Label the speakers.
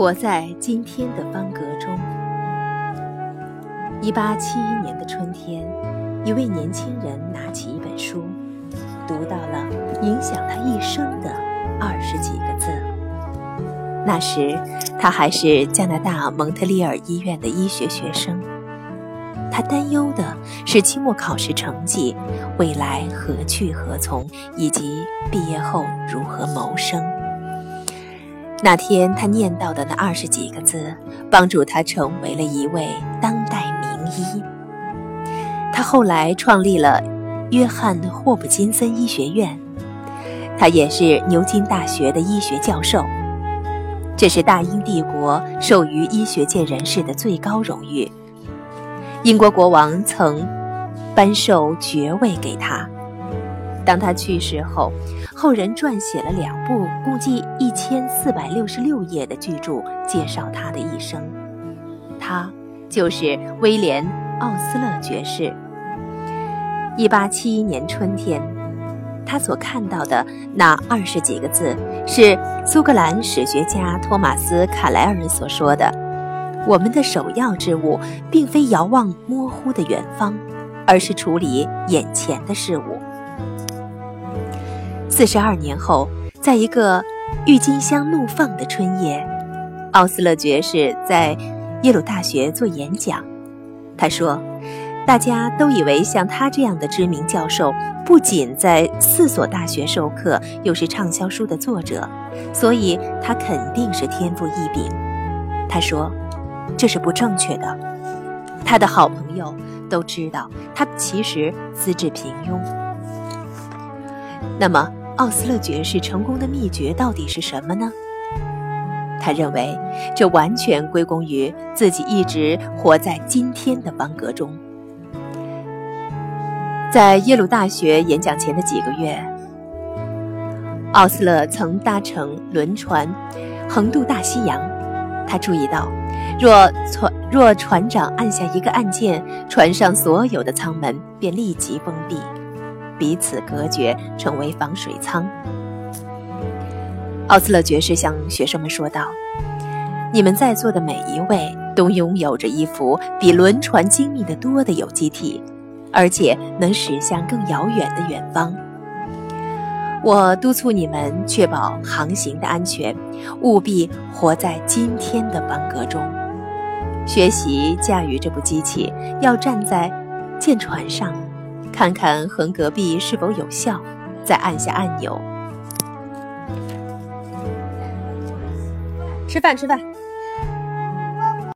Speaker 1: 活在今天的方格中。一八七一年的春天，一位年轻人拿起一本书，读到了影响他一生的二十几个字。那时，他还是加拿大蒙特利尔医院的医学学生。他担忧的是期末考试成绩、未来何去何从，以及毕业后如何谋生。那天他念到的那二十几个字，帮助他成为了一位当代名医。他后来创立了约翰霍普金森医学院，他也是牛津大学的医学教授。这是大英帝国授予医学界人士的最高荣誉。英国国王曾颁授爵位给他。当他去世后，后人撰写了两部共计一千四百六十六页的巨著，介绍他的一生。他就是威廉·奥斯勒爵士。一八七一年春天，他所看到的那二十几个字，是苏格兰史学家托马斯·卡莱尔所说的：“我们的首要之务，并非遥望模糊的远方，而是处理眼前的事物。”四十二年后，在一个郁金香怒放的春夜，奥斯勒爵士在耶鲁大学做演讲。他说：“大家都以为像他这样的知名教授，不仅在四所大学授课，又是畅销书的作者，所以他肯定是天赋异禀。”他说：“这是不正确的。他的好朋友都知道，他其实资质平庸。那么。”奥斯勒爵士成功的秘诀到底是什么呢？他认为，这完全归功于自己一直活在今天的方格中。在耶鲁大学演讲前的几个月，奥斯勒曾搭乘轮船横渡大西洋。他注意到，若船若船长按下一个按键，船上所有的舱门便立即封闭。彼此隔绝，成为防水舱。奥斯勒爵士向学生们说道：“你们在座的每一位都拥有着一幅比轮船精密的多的有机体，而且能驶向更遥远的远方。我督促你们确保航行的安全，务必活在今天的方格中。学习驾驭这部机器，要站在舰船上。”看看横隔壁是否有效，再按下按钮。
Speaker 2: 吃饭，吃饭。